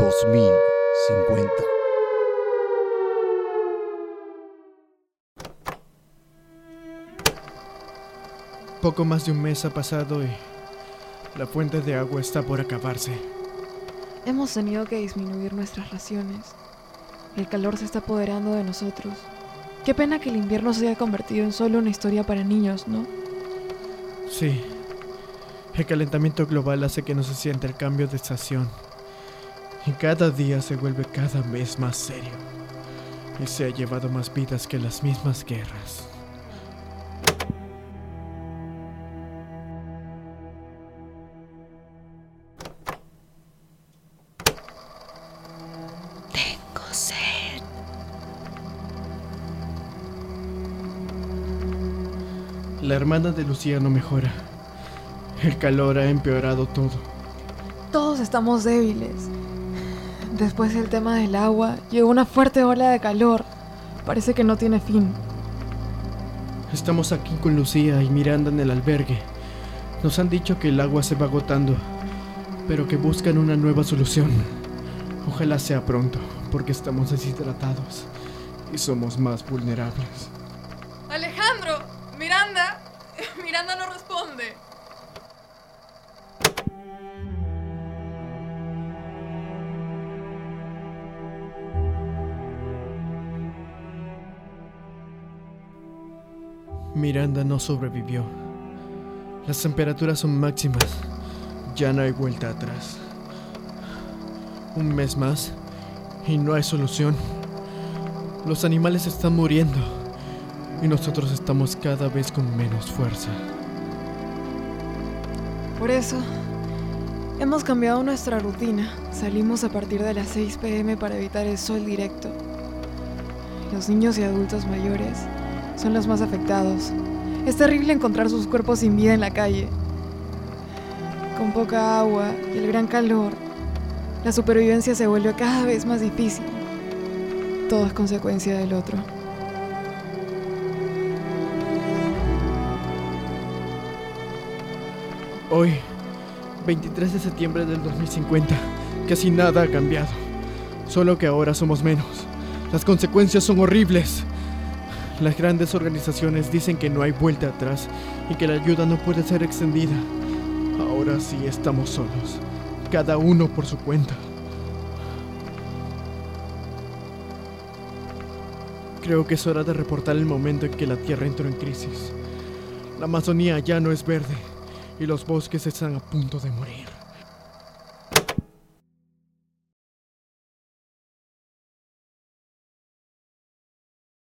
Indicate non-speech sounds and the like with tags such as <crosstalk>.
2050. Poco más de un mes ha pasado y la fuente de agua está por acabarse. Hemos tenido que disminuir nuestras raciones. El calor se está apoderando de nosotros. Qué pena que el invierno se haya convertido en solo una historia para niños, ¿no? Sí. El calentamiento global hace que no se sienta el cambio de estación. Y cada día se vuelve cada vez más serio. Y se ha llevado más vidas que las mismas guerras. Tengo sed. La hermana de Lucía no mejora. El calor ha empeorado todo. Todos estamos débiles. Después del tema del agua, llegó una fuerte ola de calor. Parece que no tiene fin. Estamos aquí con Lucía y Miranda en el albergue. Nos han dicho que el agua se va agotando, pero que buscan una nueva solución. Ojalá sea pronto, porque estamos deshidratados y somos más vulnerables. Alejandro, Miranda, <laughs> Miranda no responde. Miranda no sobrevivió. Las temperaturas son máximas. Ya no hay vuelta atrás. Un mes más y no hay solución. Los animales están muriendo y nosotros estamos cada vez con menos fuerza. Por eso, hemos cambiado nuestra rutina. Salimos a partir de las 6 pm para evitar el sol directo. Los niños y adultos mayores son los más afectados. Es terrible encontrar sus cuerpos sin vida en la calle. Con poca agua y el gran calor, la supervivencia se vuelve cada vez más difícil. Todo es consecuencia del otro. Hoy, 23 de septiembre del 2050, casi nada ha cambiado. Solo que ahora somos menos. Las consecuencias son horribles. Las grandes organizaciones dicen que no hay vuelta atrás y que la ayuda no puede ser extendida. Ahora sí estamos solos, cada uno por su cuenta. Creo que es hora de reportar el momento en que la Tierra entró en crisis. La Amazonía ya no es verde y los bosques están a punto de morir.